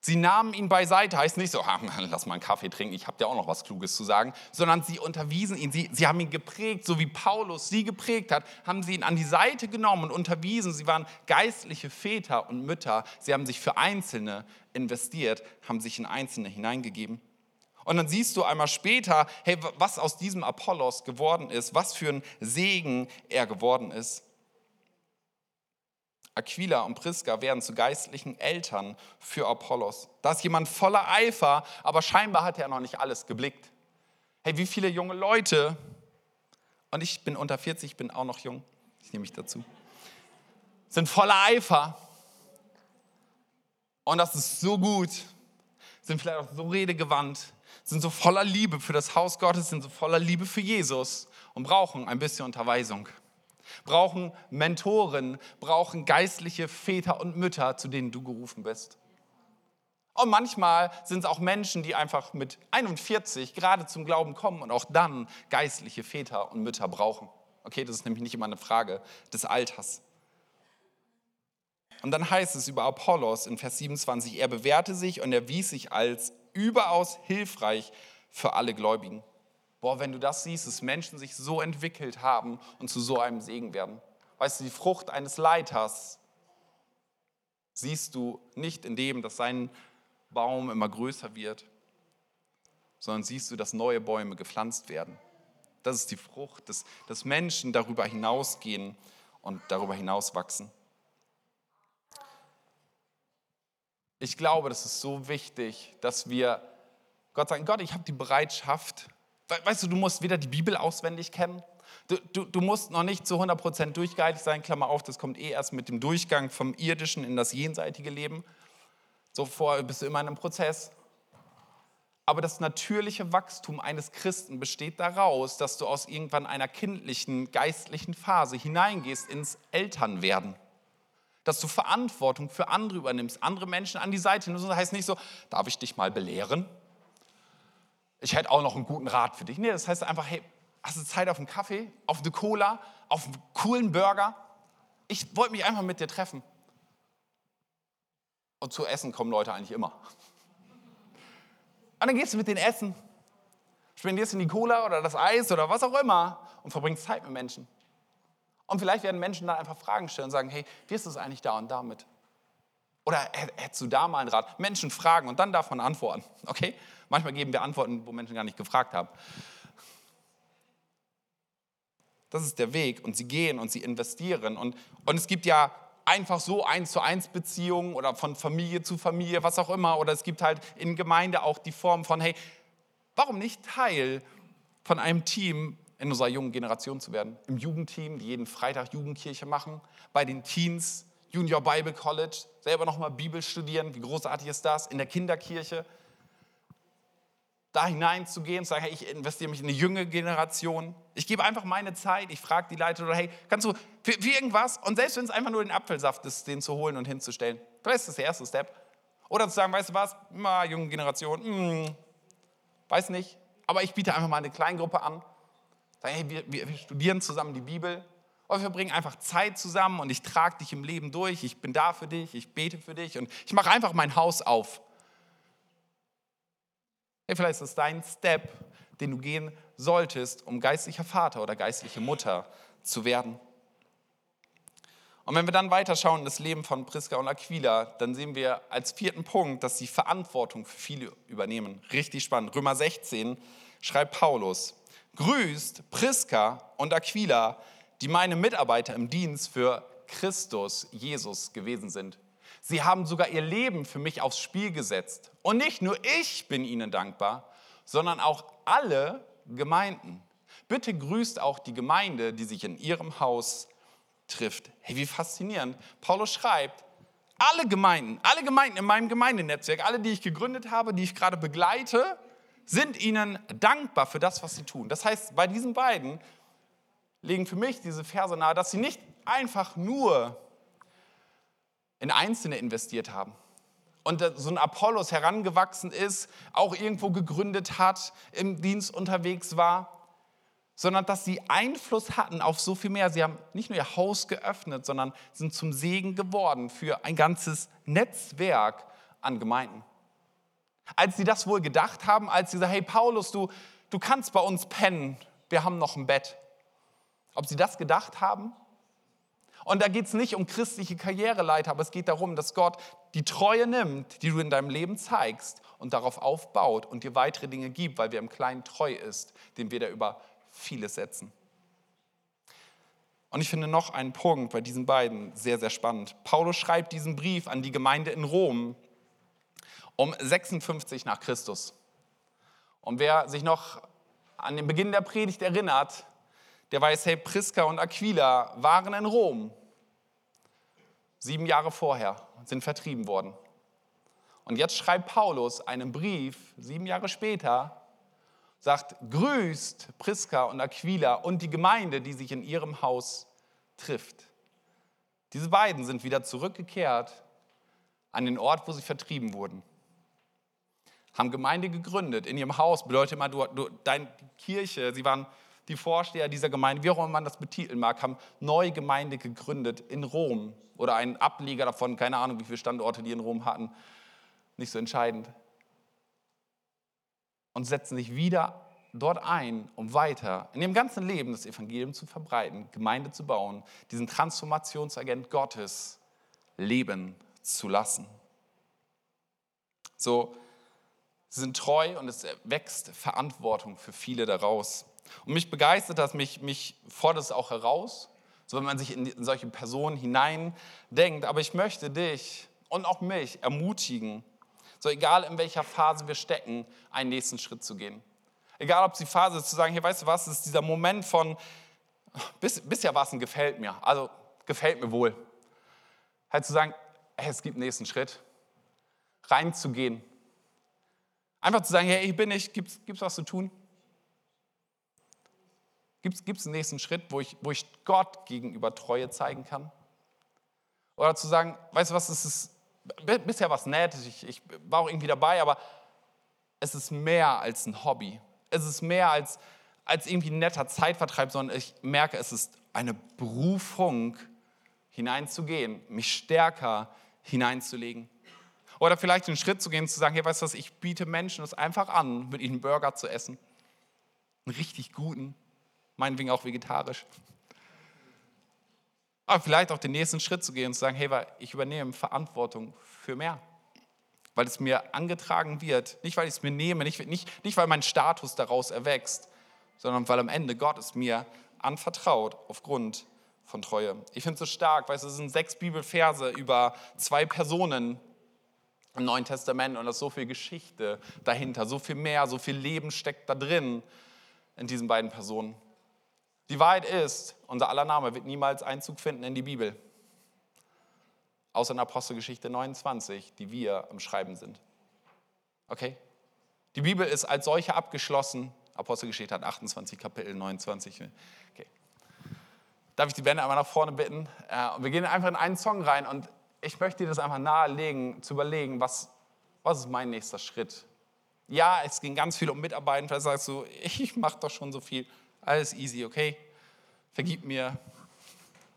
sie nahmen ihn beiseite, heißt nicht so, lass mal einen Kaffee trinken, ich habe dir auch noch was Kluges zu sagen, sondern sie unterwiesen ihn, sie, sie haben ihn geprägt, so wie Paulus sie geprägt hat, haben sie ihn an die Seite genommen und unterwiesen. Sie waren geistliche Väter und Mütter, sie haben sich für Einzelne investiert, haben sich in Einzelne hineingegeben. Und dann siehst du einmal später, hey, was aus diesem Apollos geworden ist, was für ein Segen er geworden ist. Aquila und Priska werden zu geistlichen Eltern für Apollos. Da ist jemand voller Eifer, aber scheinbar hat er noch nicht alles geblickt. Hey, wie viele junge Leute, und ich bin unter 40, bin auch noch jung, ich nehme mich dazu, sind voller Eifer. Und das ist so gut, sind vielleicht auch so redegewandt, sind so voller Liebe für das Haus Gottes, sind so voller Liebe für Jesus und brauchen ein bisschen Unterweisung brauchen Mentoren, brauchen geistliche Väter und Mütter, zu denen du gerufen bist. Und manchmal sind es auch Menschen, die einfach mit 41 gerade zum Glauben kommen und auch dann geistliche Väter und Mütter brauchen. Okay, das ist nämlich nicht immer eine Frage des Alters. Und dann heißt es über Apollos in Vers 27, er bewährte sich und erwies sich als überaus hilfreich für alle Gläubigen. Boah, wenn du das siehst, dass Menschen sich so entwickelt haben und zu so einem Segen werden. Weißt du, die Frucht eines Leiters siehst du nicht in dem, dass sein Baum immer größer wird, sondern siehst du, dass neue Bäume gepflanzt werden. Das ist die Frucht, dass, dass Menschen darüber hinausgehen und darüber hinaus wachsen. Ich glaube, das ist so wichtig, dass wir Gott sagen, Gott, ich habe die Bereitschaft, Weißt du, du musst weder die Bibel auswendig kennen, du, du, du musst noch nicht zu 100% durchgehalten sein, Klammer auf, das kommt eh erst mit dem Durchgang vom irdischen in das jenseitige Leben. So vorher bist du immer in einem Prozess. Aber das natürliche Wachstum eines Christen besteht daraus, dass du aus irgendwann einer kindlichen, geistlichen Phase hineingehst ins Elternwerden. Dass du Verantwortung für andere übernimmst, andere Menschen an die Seite nimmst. Das heißt nicht so, darf ich dich mal belehren? Ich hätte auch noch einen guten Rat für dich. Nee, das heißt einfach, hey, hast du Zeit auf einen Kaffee, auf eine Cola, auf einen coolen Burger? Ich wollte mich einfach mit dir treffen. Und zu essen kommen Leute eigentlich immer. Und dann gehst du mit denen essen, spendierst in die Cola oder das Eis oder was auch immer und verbringst Zeit mit Menschen. Und vielleicht werden Menschen dann einfach Fragen stellen und sagen, hey, wie ist das eigentlich da und damit? Oder hättest du da mal einen Rat? Menschen fragen und dann man antworten. Okay? Manchmal geben wir Antworten, wo Menschen gar nicht gefragt haben. Das ist der Weg und sie gehen und sie investieren. Und, und es gibt ja einfach so eins zu eins Beziehungen oder von Familie zu Familie, was auch immer. Oder es gibt halt in Gemeinde auch die Form von, hey, warum nicht Teil von einem Team in unserer jungen Generation zu werden? Im Jugendteam, die jeden Freitag Jugendkirche machen, bei den Teens, Junior Bible College, selber nochmal Bibel studieren, wie großartig ist das, in der Kinderkirche da hineinzugehen, zu sagen, hey, ich investiere mich in eine junge Generation. Ich gebe einfach meine Zeit, ich frage die Leiter, oder hey, kannst du für, für irgendwas, und selbst wenn es einfach nur den Apfelsaft ist, den zu holen und hinzustellen, vielleicht ist das der erste Step. Oder zu sagen, weißt du was, Ma, junge Generation, hm, weiß nicht, aber ich biete einfach mal eine Kleingruppe an. Sag, hey, wir, wir, wir studieren zusammen die Bibel, und wir bringen einfach Zeit zusammen und ich trage dich im Leben durch, ich bin da für dich, ich bete für dich und ich mache einfach mein Haus auf. Hey, vielleicht ist dein Step, den du gehen solltest, um geistlicher Vater oder geistliche Mutter zu werden. Und wenn wir dann weiterschauen in das Leben von Priska und Aquila, dann sehen wir als vierten Punkt, dass sie Verantwortung für viele übernehmen. Richtig spannend. Römer 16 schreibt Paulus, grüßt Priska und Aquila, die meine Mitarbeiter im Dienst für Christus Jesus gewesen sind. Sie haben sogar ihr Leben für mich aufs Spiel gesetzt. Und nicht nur ich bin ihnen dankbar, sondern auch alle Gemeinden. Bitte grüßt auch die Gemeinde, die sich in ihrem Haus trifft. Hey, wie faszinierend. Paulus schreibt, alle Gemeinden, alle Gemeinden in meinem Gemeindenetzwerk, alle, die ich gegründet habe, die ich gerade begleite, sind ihnen dankbar für das, was sie tun. Das heißt, bei diesen beiden legen für mich diese Verse nahe, dass sie nicht einfach nur in Einzelne investiert haben. Und so ein Apollos herangewachsen ist, auch irgendwo gegründet hat, im Dienst unterwegs war, sondern dass sie Einfluss hatten auf so viel mehr. Sie haben nicht nur ihr Haus geöffnet, sondern sind zum Segen geworden für ein ganzes Netzwerk an Gemeinden. Als sie das wohl gedacht haben, als sie sagen, hey Paulus, du, du kannst bei uns pennen, wir haben noch ein Bett. Ob sie das gedacht haben? Und da geht es nicht um christliche Karriereleiter, aber es geht darum, dass Gott die Treue nimmt, die du in deinem Leben zeigst und darauf aufbaut und dir weitere Dinge gibt, weil wir im Kleinen treu ist, den wir da über vieles setzen. Und ich finde noch einen Punkt bei diesen beiden sehr, sehr spannend. Paulus schreibt diesen Brief an die Gemeinde in Rom um 56 nach Christus. Und wer sich noch an den Beginn der Predigt erinnert, der weiß, hey, Priska und Aquila waren in Rom. Sieben Jahre vorher sind vertrieben worden. Und jetzt schreibt Paulus einen Brief, sieben Jahre später, sagt, grüßt Priska und Aquila und die Gemeinde, die sich in ihrem Haus trifft. Diese beiden sind wieder zurückgekehrt an den Ort, wo sie vertrieben wurden. Haben Gemeinde gegründet. In ihrem Haus bedeutet immer, du, du, deine Kirche, sie waren die Vorsteher dieser Gemeinde, wie auch immer man das betiteln mag, haben neue Gemeinde gegründet in Rom oder einen Ableger davon, keine Ahnung, wie viele Standorte die in Rom hatten, nicht so entscheidend. Und setzen sich wieder dort ein, um weiter in ihrem ganzen Leben das Evangelium zu verbreiten, Gemeinde zu bauen, diesen Transformationsagent Gottes leben zu lassen. So, sie sind treu und es wächst Verantwortung für viele daraus. Und mich begeistert das, mich, mich fordert es auch heraus, so wenn man sich in solche Personen hineindenkt. Aber ich möchte dich und auch mich ermutigen, so egal in welcher Phase wir stecken, einen nächsten Schritt zu gehen. Egal ob die Phase ist, zu sagen, hier weißt du was, ist dieser Moment von, bis, bisher war es ein gefällt mir, also gefällt mir wohl. Halt zu sagen, hey, es gibt einen nächsten Schritt, reinzugehen. Einfach zu sagen, hey, ich bin ich, gibt es was zu tun? Gibt es einen nächsten Schritt, wo ich, wo ich Gott gegenüber Treue zeigen kann? Oder zu sagen, weißt du was, es ist bisher was nett, ich, ich war auch irgendwie dabei, aber es ist mehr als ein Hobby. Es ist mehr als, als irgendwie ein netter Zeitvertreib, sondern ich merke, es ist eine Berufung, hineinzugehen, mich stärker hineinzulegen. Oder vielleicht einen Schritt zu gehen, zu sagen, hey, weißt du was, ich biete Menschen es einfach an, mit ihnen Burger zu essen. Einen richtig guten, meinetwegen auch vegetarisch. Aber vielleicht auch den nächsten Schritt zu gehen und zu sagen, hey, ich übernehme Verantwortung für mehr. Weil es mir angetragen wird, nicht weil ich es mir nehme, nicht, nicht, nicht weil mein Status daraus erwächst, sondern weil am Ende Gott es mir anvertraut aufgrund von Treue. Ich finde es so stark, weil es sind sechs Bibelverse über zwei Personen im Neuen Testament und da ist so viel Geschichte dahinter, so viel mehr, so viel Leben steckt da drin in diesen beiden Personen. Die Wahrheit ist, unser aller Name wird niemals Einzug finden in die Bibel. Außer in Apostelgeschichte 29, die wir am Schreiben sind. Okay? Die Bibel ist als solche abgeschlossen. Apostelgeschichte hat 28 Kapitel, 29. Okay. Darf ich die Bände einmal nach vorne bitten? Äh, wir gehen einfach in einen Song rein und ich möchte dir das einfach nahelegen, zu überlegen, was, was ist mein nächster Schritt? Ja, es ging ganz viel um Mitarbeiten. Vielleicht sagst du, ich mache doch schon so viel. Alles easy, okay? Vergib mir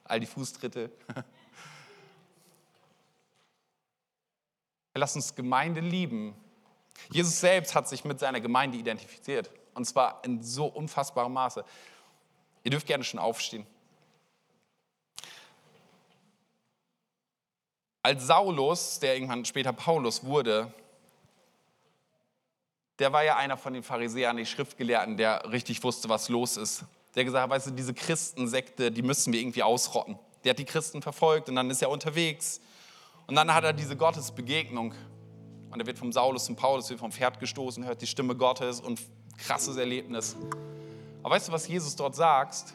all die Fußtritte. Lass uns Gemeinde lieben. Jesus selbst hat sich mit seiner Gemeinde identifiziert. Und zwar in so unfassbarem Maße. Ihr dürft gerne schon aufstehen. Als Saulus, der irgendwann später Paulus wurde, der war ja einer von den Pharisäern, die Schriftgelehrten, der richtig wusste, was los ist. Der gesagt hat, weißt du, diese Christensekte, die müssen wir irgendwie ausrotten. Der hat die Christen verfolgt und dann ist er unterwegs. Und dann hat er diese Gottesbegegnung. Und er wird vom Saulus zum Paulus, wird vom Pferd gestoßen, hört die Stimme Gottes und krasses Erlebnis. Aber weißt du, was Jesus dort sagt?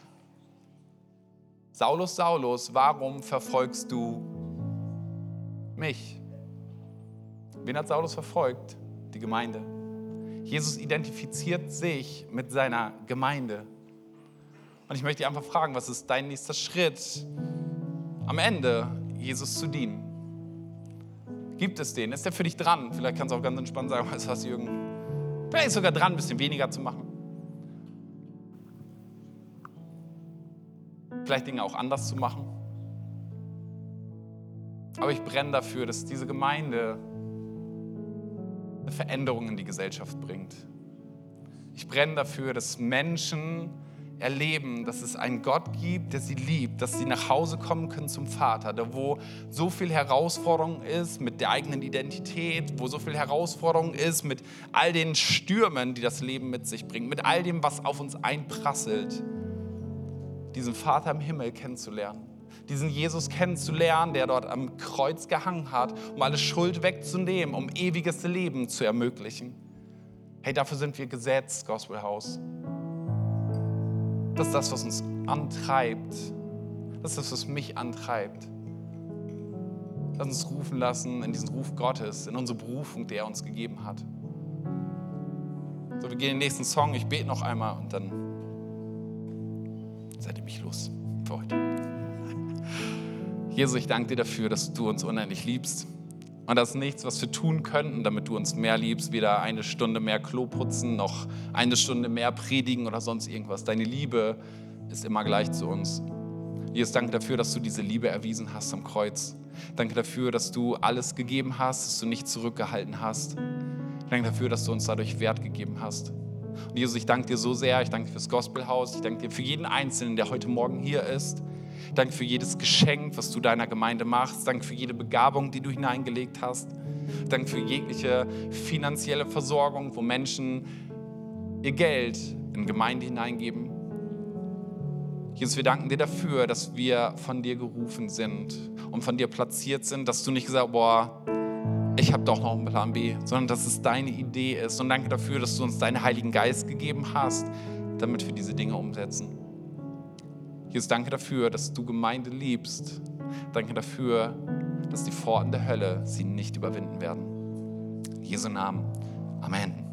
Saulus, Saulus, warum verfolgst du mich? Wen hat Saulus verfolgt? Die Gemeinde. Jesus identifiziert sich mit seiner Gemeinde. Und ich möchte dich einfach fragen, was ist dein nächster Schritt am Ende, Jesus zu dienen? Gibt es den? Ist der für dich dran? Vielleicht kannst du auch ganz entspannt sagen, was hast du, Jürgen? Vielleicht sogar dran, ein bisschen weniger zu machen. Vielleicht Dinge auch anders zu machen. Aber ich brenne dafür, dass diese Gemeinde eine Veränderung in die Gesellschaft bringt. Ich brenne dafür, dass Menschen erleben, dass es einen Gott gibt, der sie liebt, dass sie nach Hause kommen können zum Vater, da wo so viel Herausforderung ist mit der eigenen Identität, wo so viel Herausforderung ist mit all den Stürmen, die das Leben mit sich bringt, mit all dem, was auf uns einprasselt, diesen Vater im Himmel kennenzulernen. Diesen Jesus kennenzulernen, der dort am Kreuz gehangen hat, um alle Schuld wegzunehmen, um ewiges Leben zu ermöglichen. Hey, dafür sind wir gesetzt, Gospel House. Das ist das, was uns antreibt. Das ist das, was mich antreibt. Lass uns rufen lassen in diesen Ruf Gottes, in unsere Berufung, die er uns gegeben hat. So, wir gehen in den nächsten Song. Ich bete noch einmal und dann seid ihr mich los für heute. Jesus, ich danke dir dafür, dass du uns unendlich liebst. Und das ist nichts, was wir tun könnten, damit du uns mehr liebst. Weder eine Stunde mehr Klo putzen, noch eine Stunde mehr predigen oder sonst irgendwas. Deine Liebe ist immer gleich zu uns. Jesus, danke dafür, dass du diese Liebe erwiesen hast am Kreuz. Danke dafür, dass du alles gegeben hast, dass du nicht zurückgehalten hast. Danke dafür, dass du uns dadurch Wert gegeben hast. Und Jesus, ich danke dir so sehr. Ich danke dir fürs Gospelhaus. Ich danke dir für jeden Einzelnen, der heute Morgen hier ist. Danke für jedes Geschenk, was du deiner Gemeinde machst. Danke für jede Begabung, die du hineingelegt hast. Danke für jegliche finanzielle Versorgung, wo Menschen ihr Geld in Gemeinde hineingeben. Jesus, wir danken dir dafür, dass wir von dir gerufen sind und von dir platziert sind, dass du nicht gesagt, boah, ich habe doch noch einen Plan B, sondern dass es deine Idee ist. Und danke dafür, dass du uns deinen Heiligen Geist gegeben hast, damit wir diese Dinge umsetzen. Jesus, danke dafür, dass du Gemeinde liebst. Danke dafür, dass die Pforten der Hölle sie nicht überwinden werden. In Jesu Namen. Amen.